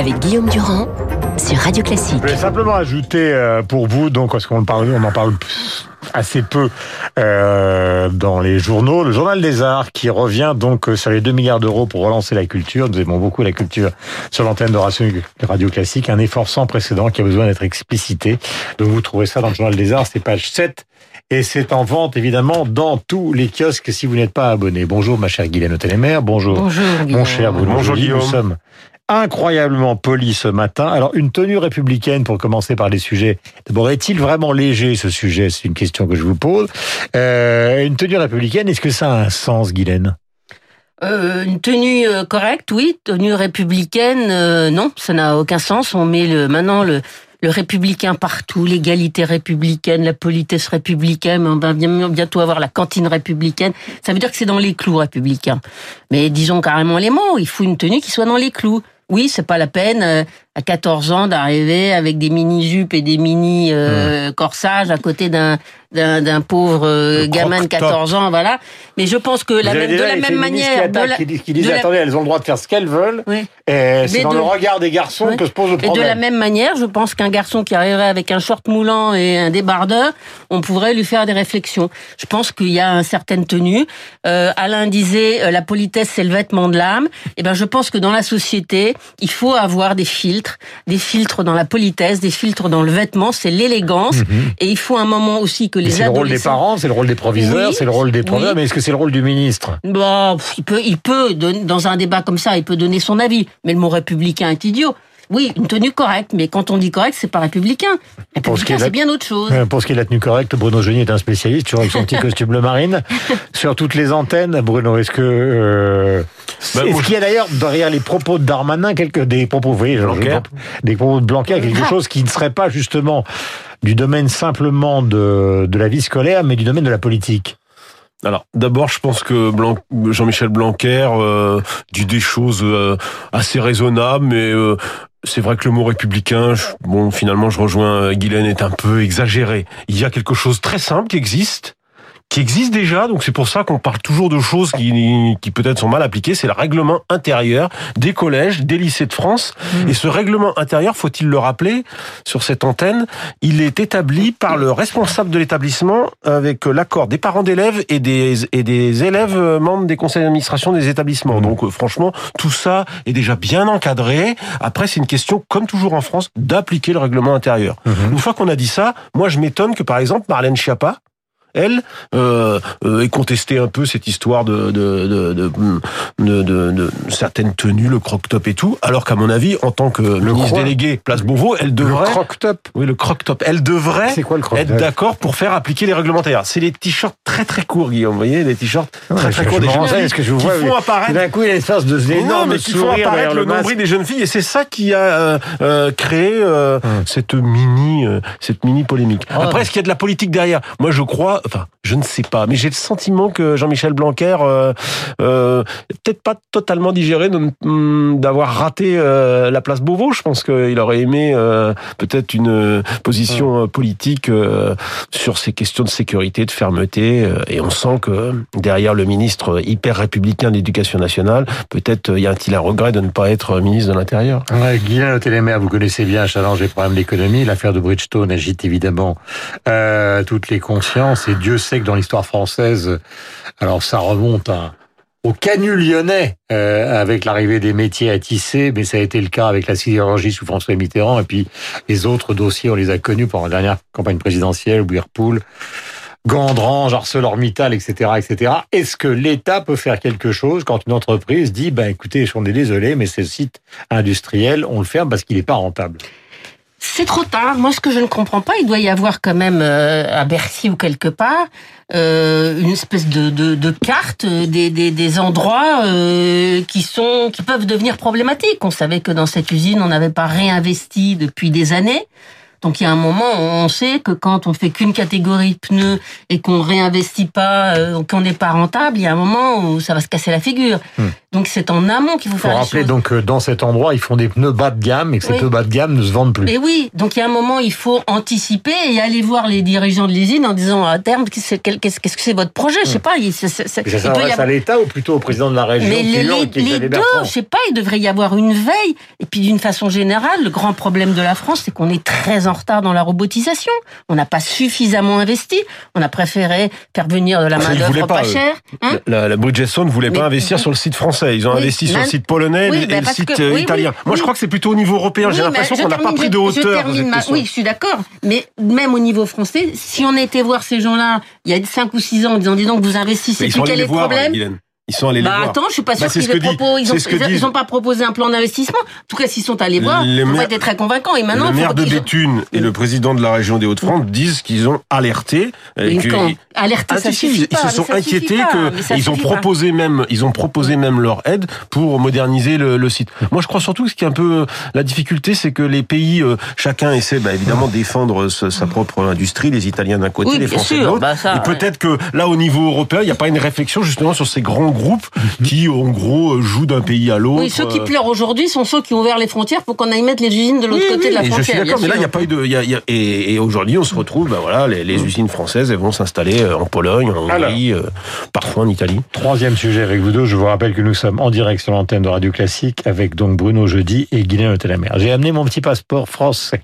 avec Guillaume Durand sur Radio Classique. Je vais simplement ajouter euh, pour vous, donc parce qu'on parle, on en parle assez peu euh, dans les journaux, le journal des arts qui revient donc sur les 2 milliards d'euros pour relancer la culture. Nous aimons beaucoup la culture sur l'antenne de Radio Classique, un effort sans précédent qui a besoin d'être explicité. Donc vous trouvez ça dans le journal des arts, c'est page 7 et c'est en vente évidemment dans tous les kiosques si vous n'êtes pas abonné. Bonjour ma chère Guylaine Télémer, bonjour, bonjour mon cher Bruno Bonjour. Guillaume. Nous sommes incroyablement poli ce matin. Alors, une tenue républicaine pour commencer par les sujets. D'abord, est-il vraiment léger ce sujet? C'est une question que je vous pose. Euh, une tenue républicaine, est-ce que ça a un sens, Guylaine? Euh, Une tenue euh, correcte, oui. Tenue républicaine, non, ça n'a aucun sens. On met le maintenant le le républicain partout, l'égalité républicaine, la politesse républicaine, on va bientôt avoir la cantine républicaine. Ça veut dire que c'est dans les clous républicains. Mais disons carrément les mots, il faut une tenue qui soit dans les clous. Oui, c'est pas la peine euh, à 14 ans d'arriver avec des mini jupes et des mini euh, corsages à côté d'un d'un pauvre euh, gamin de 14 ans, voilà. Mais je pense que la même, de la même manière, qui, attaque, qui, qui disent la... attendez, elles ont le droit de faire ce qu'elles veulent. Oui. Et c'est dans de... le regard des garçons oui. que se pose le problème. Et de la même manière, je pense qu'un garçon qui arriverait avec un short moulant et un débardeur, on pourrait lui faire des réflexions. Je pense qu'il y a une certaine tenue. Euh, Alain disait euh, la politesse c'est le vêtement de l'âme. Et ben je pense que dans la société, il faut avoir des filtres, des filtres dans la politesse, des filtres dans le vêtement, c'est l'élégance. Mhm. Et il faut un moment aussi que les C'est le rôle des parents, c'est le rôle des proviseurs, Oui. c'est le rôle des professeurs, Oui. mais est-ce que c'est le rôle du ministre? Bon, il peut, il peut, dans un débat comme ça, il peut donner son avis. Mais le mot républicain est idiot. Oui, une tenue correcte, mais quand on dit correct, c'est pas républicain. Pour ce qui est Républicain, la- c'est bien autre chose. Euh, Pour ce qui est de la tenue correcte, Bruno Geny est un spécialiste, toujours avec son petit costume bleu marine. Sur toutes les antennes, Bruno, est-ce que... Euh, Bah, est-ce moi, qu'il y a d'ailleurs derrière les propos de Darmanin, quelques, des propos, vous voyez, genre, des propos de Blanquer, quelque chose qui ne serait pas justement du domaine simplement de, de la vie scolaire, mais du domaine de la politique Alors, d'abord, je pense que Jean-Michel Blanquer euh, dit des choses euh, assez raisonnables, mais euh, c'est vrai que le mot républicain, bon, finalement, je rejoins euh, Guylaine, est un peu exagéré. Il y a quelque chose de très simple qui existe, qui existe déjà, donc c'est pour ça qu'on parle toujours de choses qui, qui peut-être sont mal appliquées, c'est le règlement intérieur des collèges, des lycées de France. Et ce règlement intérieur, faut-il le rappeler, sur cette antenne, il est établi par le responsable de l'établissement avec l'accord des parents d'élèves et des, et des élèves euh, membres des conseils d'administration des établissements. Donc euh, franchement, tout ça est déjà bien encadré. Après, c'est une question, comme toujours en France, d'appliquer le règlement intérieur. Une fois qu'on a dit ça, moi je m'étonne que par exemple Marlène Schiappa, elle, euh, euh, ait contesté un peu cette histoire de, de, de, de, de, de- de certaines tenues, le croc-top et tout, alors qu'à mon avis, en tant que ministre croc- délégué Place Beauvau, elle Le devrait... croc-top Oui, le croc-top. Elle devrait C'est quoi le croc-top être d'accord pour faire appliquer les réglementaires. C'est les t-shirts très très courts, Guillaume. Vous voyez, les t-shirts très Ouais, très je- courts des jeunes filles que je vous qui vois, font apparaître D'un coup, il y a une espèce de non, énorme mais qui font apparaître le le nombril des jeunes filles, et c'est ça qui a euh, euh, créé euh, Hum. cette mini, euh, cette mini polémique. Oh. Après, est-ce qu'il y a de la politique derrière? Moi, je crois, enfin, je ne sais pas, mais j'ai le sentiment que Jean-Michel Blanquer, euh, euh, peut-être pas totalement digéré de- hum, d'avoir raté euh, la place Beauvau. Je pense qu'il aurait aimé euh, peut-être une position politique sur ces questions de sécurité, de fermeté, et on sent que derrière le ministre hyper républicain de l'Éducation nationale, peut-être y a-t-il un regret de ne pas être ministre de l'Intérieur? Ouais, Guylaine Télémer, vous connaissez bien Challenge et problèmes d'économie. L'affaire de Bridgestone agite évidemment toutes les consciences. Et Dieu sait que dans l'histoire française, alors ça remonte au canut lyonnais euh, avec l'arrivée des métiers à tisser, mais ça a été le cas avec la sidérurgie sous François Mitterrand. Et puis les autres dossiers, on les a connus pendant la dernière campagne présidentielle, Whirlpool. Gandrange, ArcelorMittal, etc., etc. Est-ce que l'État peut faire quelque chose quand une entreprise dit, ben écoutez, on est désolé, mais ce site industriel, on le ferme parce qu'il n'est pas rentable? C'est trop tard. Moi, ce que je ne comprends pas, il doit y avoir quand même euh, à Bercy ou quelque part euh, une espèce de, de, de carte euh, des, des, des endroits euh, qui sont qui peuvent devenir problématiques. On savait que dans cette usine, on n'avait pas réinvesti depuis des années. Donc il y a un moment, on sait que quand on fait qu'une catégorie de pneus et qu'on réinvestit pas, euh, qu'on n'est pas rentable, il y a un moment où ça va se casser la figure. Hmm. Donc c'est en amont qu'il faut faut faire les rappeler choses. donc que dans cet endroit, ils font des pneus bas de gamme et que ces pneus bas de gamme ne se vendent plus. Et oui, donc il y a un moment, il faut anticiper et aller voir les dirigeants de l'usine en disant à terme, qu'est-ce que qu'est-ce qu'est-ce que c'est votre projet? Je sais pas. il- c'est- c'est- c'est- Et ça s'adresse avoir- à l'État ou plutôt au président de la région Mais les, les- les deux, Bertrand. je sais pas, il devrait y avoir une veille. Et puis d'une façon générale, le grand problème de la France, c'est qu'on est très en retard dans la robotisation. On n'a pas suffisamment investi. On a préféré faire venir de la main d'œuvre pas, chère. Hein La, la Bridgestone ne voulait pas Mais- investir sur le site français. Ils ont Oui, investi sur le site polonais Oui, et bah, le site que- euh, oui, italien. Moi, je crois que c'est plutôt au niveau européen. J'ai Oui, l'impression qu'on je n'a pas pris je- de je hauteur. cette ma-. Oui, je suis d'accord. Mais même au niveau français, si on était voir ces gens-là il y a 5 ou 6 ans en disant, dis donc, vous investissez, quel les est le problème. Ils sont allés bah les voir. attends, je suis pas Bah, sûr qu'ils aient proposé. Ils ont, ils, ils pas proposé un plan d'investissement. En tout cas, s'ils sont allés voir, ont maires- été très convaincants. Et maintenant, le maire de Béthune et le président de la région des Hauts-de-France disent qu'ils ont alerté. que- quand Alerter, Ah, ça si, si, suffit ils pas, se mais sont inquiétés pas, que mais ils ont pas. proposé même ils ont proposé même leur aide pour moderniser le, le site. Moi je crois surtout que ce qui est un peu la difficulté c'est que les pays euh, chacun essaie bah, évidemment défendre sa, sa propre industrie, les Italiens d'un côté, Oui, les Français de l'autre. bah, Et peut-être que là au niveau européen, il n'y a pas une réflexion justement sur ces grands groupes qui en gros jouent d'un pays à l'autre. Oui, ceux qui pleurent aujourd'hui sont ceux qui ont ouvert les frontières pour qu'on aille mettre les usines de l'autre oui, côté oui, de la mais je suis frontière. d'accord, mais là, il n'y a pas eu de. il Y a, il y a- et, et aujourd'hui, on se retrouve, ben voilà, les, les usines françaises, elles vont s'installer euh, en Pologne, en Hongrie, euh, parfois en Italie. Troisième sujet avec vous deux, je vous rappelle que nous sommes en direct sur l'antenne de Radio Classique avec donc Bruno Jeudi et Guylaine Telemer. J'ai amené mon petit passeport français.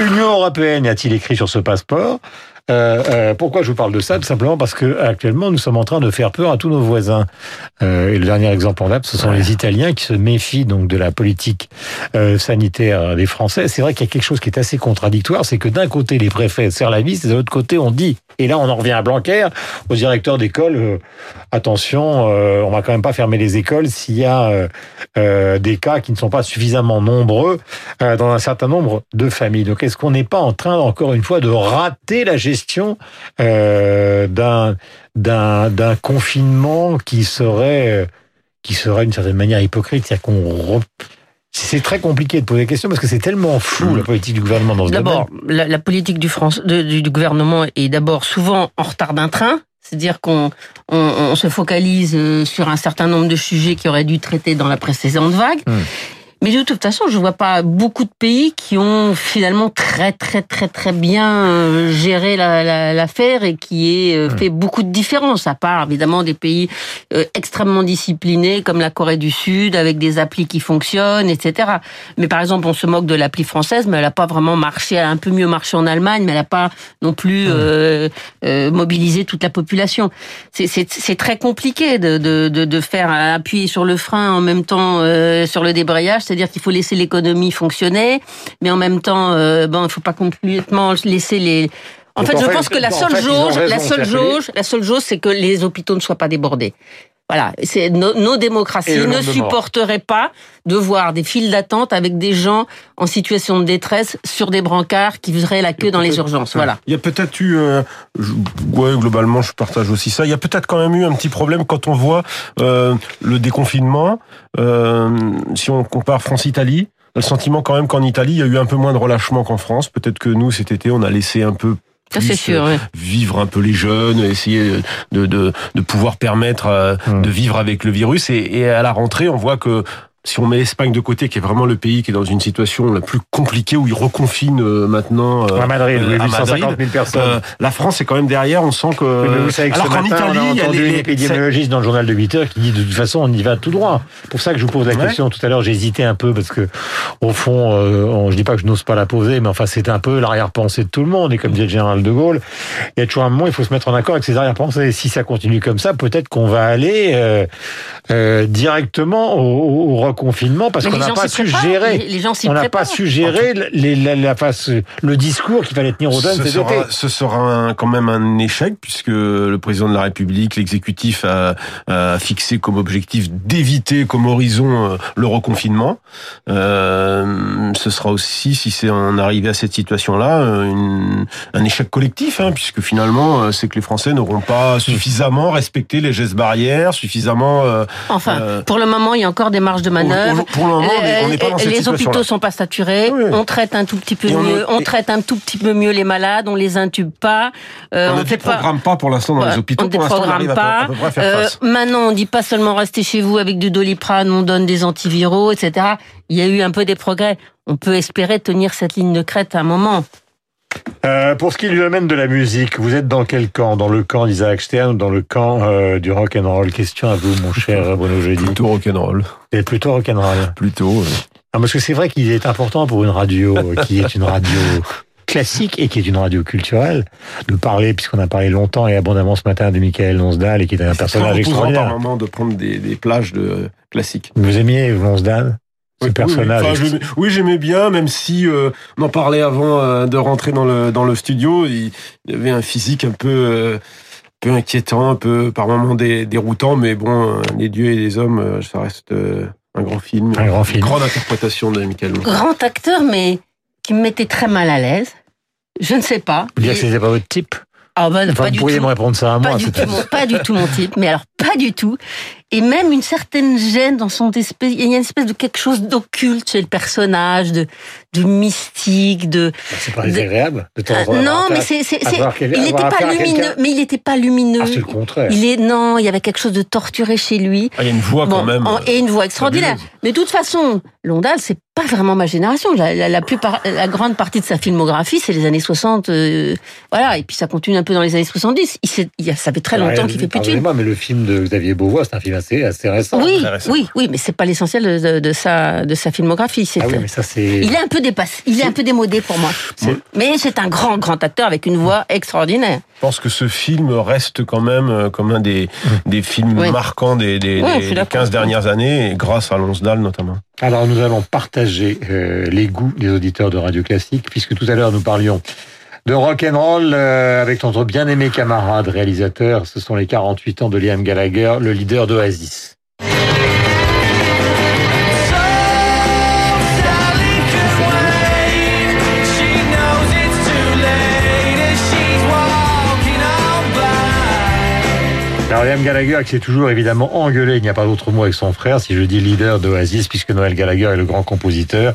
Union européenne, y a-t-il écrit sur ce passeport? Euh, euh, pourquoi je vous parle de ça? Tout simplement parce que actuellement nous sommes en train de faire peur à tous nos voisins. Euh, et le dernier exemple en date, ce sont les Italiens qui se méfient donc de la politique euh, sanitaire des Français. C'est vrai qu'il y a quelque chose qui est assez contradictoire, c'est que d'un côté les préfets serrent la vis, et de l'autre côté on dit, et là on en revient à Blanquer, aux directeurs d'école, euh, attention, euh, on va quand même pas fermer les écoles s'il y a euh, euh, des cas qui ne sont pas suffisamment nombreux dans un certain nombre de familles. Donc est-ce qu'on n'est pas en train encore une fois de rater la gestion d'un d'un confinement qui serait qui serait d'une certaine manière hypocrite, c'est-à-dire qu'on c'est très compliqué de poser la question parce que c'est tellement flou la politique du gouvernement dans ce domaine. D'abord, la, la politique du, France, de- du, du gouvernement est d'abord souvent en retard d'un train. C'est-à-dire qu'on on, on se focalise euh, sur un certain nombre de sujets qui auraient dû traiter dans la précédente vague. Hmm. Mais de toute façon, je vois pas beaucoup de pays qui ont finalement très très très très bien euh, géré la- la- l'affaire et qui aient euh, fait beaucoup de différences. À part évidemment des pays euh, extrêmement disciplinés comme la Corée du Sud avec des applis qui fonctionnent, etc. Mais par exemple, on se moque de l'appli française, mais elle n'a pas vraiment marché. Elle a un peu mieux marché en Allemagne, mais elle n'a pas non plus euh, euh, mobilisé toute la population. C'est- très compliqué de, de, de, de faire appuyer sur le frein en même temps euh, sur le débrayage, c'est-à-dire qu'il faut laisser l'économie fonctionner, mais en même temps, euh, bon, il faut pas complètement laisser les en fait, en je pense que seule jauge, raison, seule jauge, la seule jauge, c'est que les hôpitaux ne soient pas débordés. Voilà, c'est nos, démocraties ne supporteraient pas de voir des files d'attente avec des gens en situation de détresse sur des brancards qui feraient la queue dans les urgences. Voilà. Il y a peut-être eu, euh, je- ouais, globalement, je partage aussi ça. Il y a peut-être quand même eu un petit problème quand on voit euh, le déconfinement. Euh, si on compare France-Italie, le sentiment quand même qu'en Italie, il y a eu un peu moins de relâchement qu'en France. Peut-être que nous, cet été, on a laissé un peu Ça c'est sûr. euh, oui. vivre un peu les jeunes, essayer de, de, de pouvoir permettre euh, Hmm. de vivre avec le virus. Et, et à la rentrée, on voit que si on met l'Espagne de côté, qui est vraiment le pays qui est dans une situation la plus compliquée, où ils reconfinent euh, maintenant euh, à Madrid, euh, oui, à 850 Madrid, 000 personnes. euh, la France est quand même derrière, on sent que... Oui, mais vous savez que alors qu'en Italie, on a il y a entendu les- une les- épidémiologiste dans le journal de 8 heures qui dit de toute façon on y va tout droit. C'est pour ça que je vous pose la Ouais. question tout à l'heure. J'ai hésité un peu parce que au fond, euh, je dis pas que je n'ose pas la poser, mais enfin c'est un peu l'arrière-pensée de tout le monde. Et comme disait le général de Gaulle, il y a toujours un moment il faut se mettre en accord avec ses arrière-pensées. Si ça continue comme ça, peut-être qu'on va aller directement au- au reconfinement parce qu'on les n'a pas su gérer. Les, les gens s'y On n'a pas su gérer les- la, la face, le discours qu'il fallait tenir aux jeunes ce cet sera, été. ce sera un- quand même un échec puisque le président de la République, l'exécutif a, a fixé comme objectif d'éviter comme horizon euh, le reconfinement. Euh, ce sera aussi, si c'est en arrivé à cette situation-là, euh, un échec collectif hein, puisque finalement c'est que les Français n'auront pas suffisamment respecté les gestes barrières, suffisamment. euh, Enfin, Euh, pour le moment, il y a encore des marges de manœuvre. Pour le moment, on est- on n'est pas dans cette les hôpitaux sont pas saturés. Oui. On traite un tout petit peu Et on mieux. est- On traite un tout petit peu mieux les malades. On les intube pas. Euh, on ne fait pas. déprogramme pas pour l'instant dans Ouais, les hôpitaux. on on déprogramme arrive à peu, pas. à peu près à faire Euh, face. maintenant, on dit pas seulement restez chez vous avec du doliprane, on donne des antiviraux, etc. Il y a eu un peu des progrès. On peut espérer tenir cette ligne de crête à un moment. Euh, pour ce qui est du domaine de la musique, vous êtes dans quel camp? Dans le camp d'Isaac Stern ou dans le camp euh, du rock and roll Question à vous, mon cher Bruno Jeudi. Plutôt rock'n'roll. Vous êtes plutôt rock and roll. Plutôt. parce que c'est vrai qu'il est important pour une radio euh, qui est une radio classique et qui est une radio culturelle de parler, puisqu'on a parlé longtemps et abondamment ce matin de Michael Lonsdal et qui est un personnage reposant par extraordinaire. moment de prendre des, des plages de classiques. Vous aimiez Lonsdal Oui, personnage Oui, oui. Enfin, j'aimais- oui, j'aimais bien, même si euh, on en parlait avant euh, de rentrer dans le dans le studio. Il, il avait un physique un peu euh, peu inquiétant, un peu par moments dé- déroutant, mais bon, euh, les dieux et les hommes, euh, ça reste euh, un grand film, Un grand film. grande interprétation de Michael. Grand acteur, mais qui me mettait très mal à l'aise. Je ne sais pas. Vous dire que c'était pas votre type Ah ben, Enfin, pas vous du pourriez tout. me répondre ça à Pas moi. du, c'est- tout mon, pas du tout mon type, mais alors pas du tout. Et même une certaine gêne dans son espèce, il y a une espèce de quelque chose d'occulte chez le personnage, de, de mystique, de... C'est pas désagréable de temps. Euh, d'avoir non, mais c'est, c'est, il avoir n'était pas lumineux, mais il n'était pas lumineux. Ah, c'est le contraire. il est, non, il y avait quelque chose de torturé chez lui. Ah, il y a une voix quand même. en- et une voix extraordinaire. fabuleuse. Mais de toute façon, Londal, c'est pas vraiment ma génération. La, la, la plupart, la grande partie de sa filmographie, c'est les années 60. euh, voilà. Et puis ça continue un peu dans les années 70. Il, il y a, ça fait très longtemps qu'il fait plus de films. Mais le film de Xavier Beauvois, c'est un film assez, assez récent. Oui, récent. oui, oui, mais c'est pas l'essentiel de, de- de sa, de sa filmographie. Ah oui, mais ça c'est. Il est un peu dépassé, il est un peu démodé pour moi. Mais c'est un grand, grand acteur avec une voix extraordinaire. Je pense que ce film reste quand même euh, comme un des, des films Oui. marquants des, des, d'accord. 15 dernières années, et grâce à Lonsdal notamment. Alors nous allons partager euh, les goûts des auditeurs de Radio Classique, puisque tout à l'heure nous parlions de rock and roll euh, avec notre bien-aimé camarade réalisateur. Ce sont les 48 ans de Liam Gallagher, le leader d'Oasis. Alors Liam Gallagher qui s'est toujours évidemment engueulé, il n'y a pas d'autre mot avec son frère, si je dis leader d'Oasis, puisque Noël Gallagher est le grand compositeur.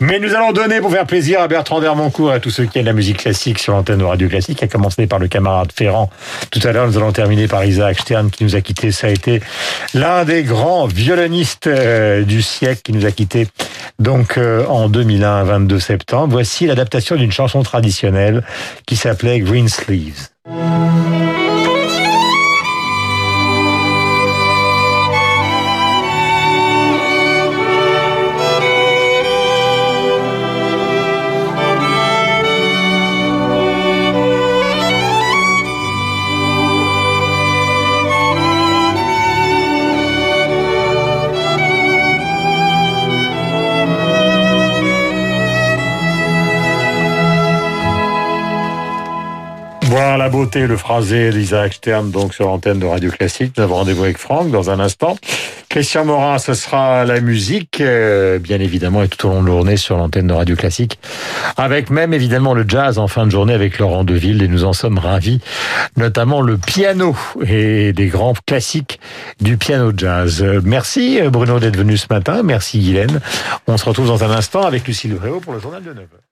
Mais nous allons donner pour faire plaisir à Bertrand Dermoncourt et à tous ceux qui aiment la musique classique sur l'antenne de Radio Classique, à commencer par le camarade Ferrand. Tout à l'heure, nous allons terminer par Isaac Stern qui nous a quittés. Ça a été l'un des grands violonistes euh, du siècle qui nous a quittés donc euh, en 2001, 22 septembre. Voici l'adaptation d'une chanson traditionnelle qui s'appelait Green Sleeves. Beauté, le phrasé d'Isaac Stern, donc sur l'antenne de Radio Classique. Nous avons rendez-vous avec Franck dans un instant. Christian Morin, ce sera la musique, euh, bien évidemment, et tout au long de la journée sur l'antenne de Radio Classique. Avec même évidemment le jazz en fin de journée avec Laurent Deville, et nous en sommes ravis. Notamment le piano et des grands classiques du piano jazz. Euh, Merci Bruno d'être venu ce matin. Merci Guylaine. On se retrouve dans un instant avec Lucille Léo pour le journal de 9h.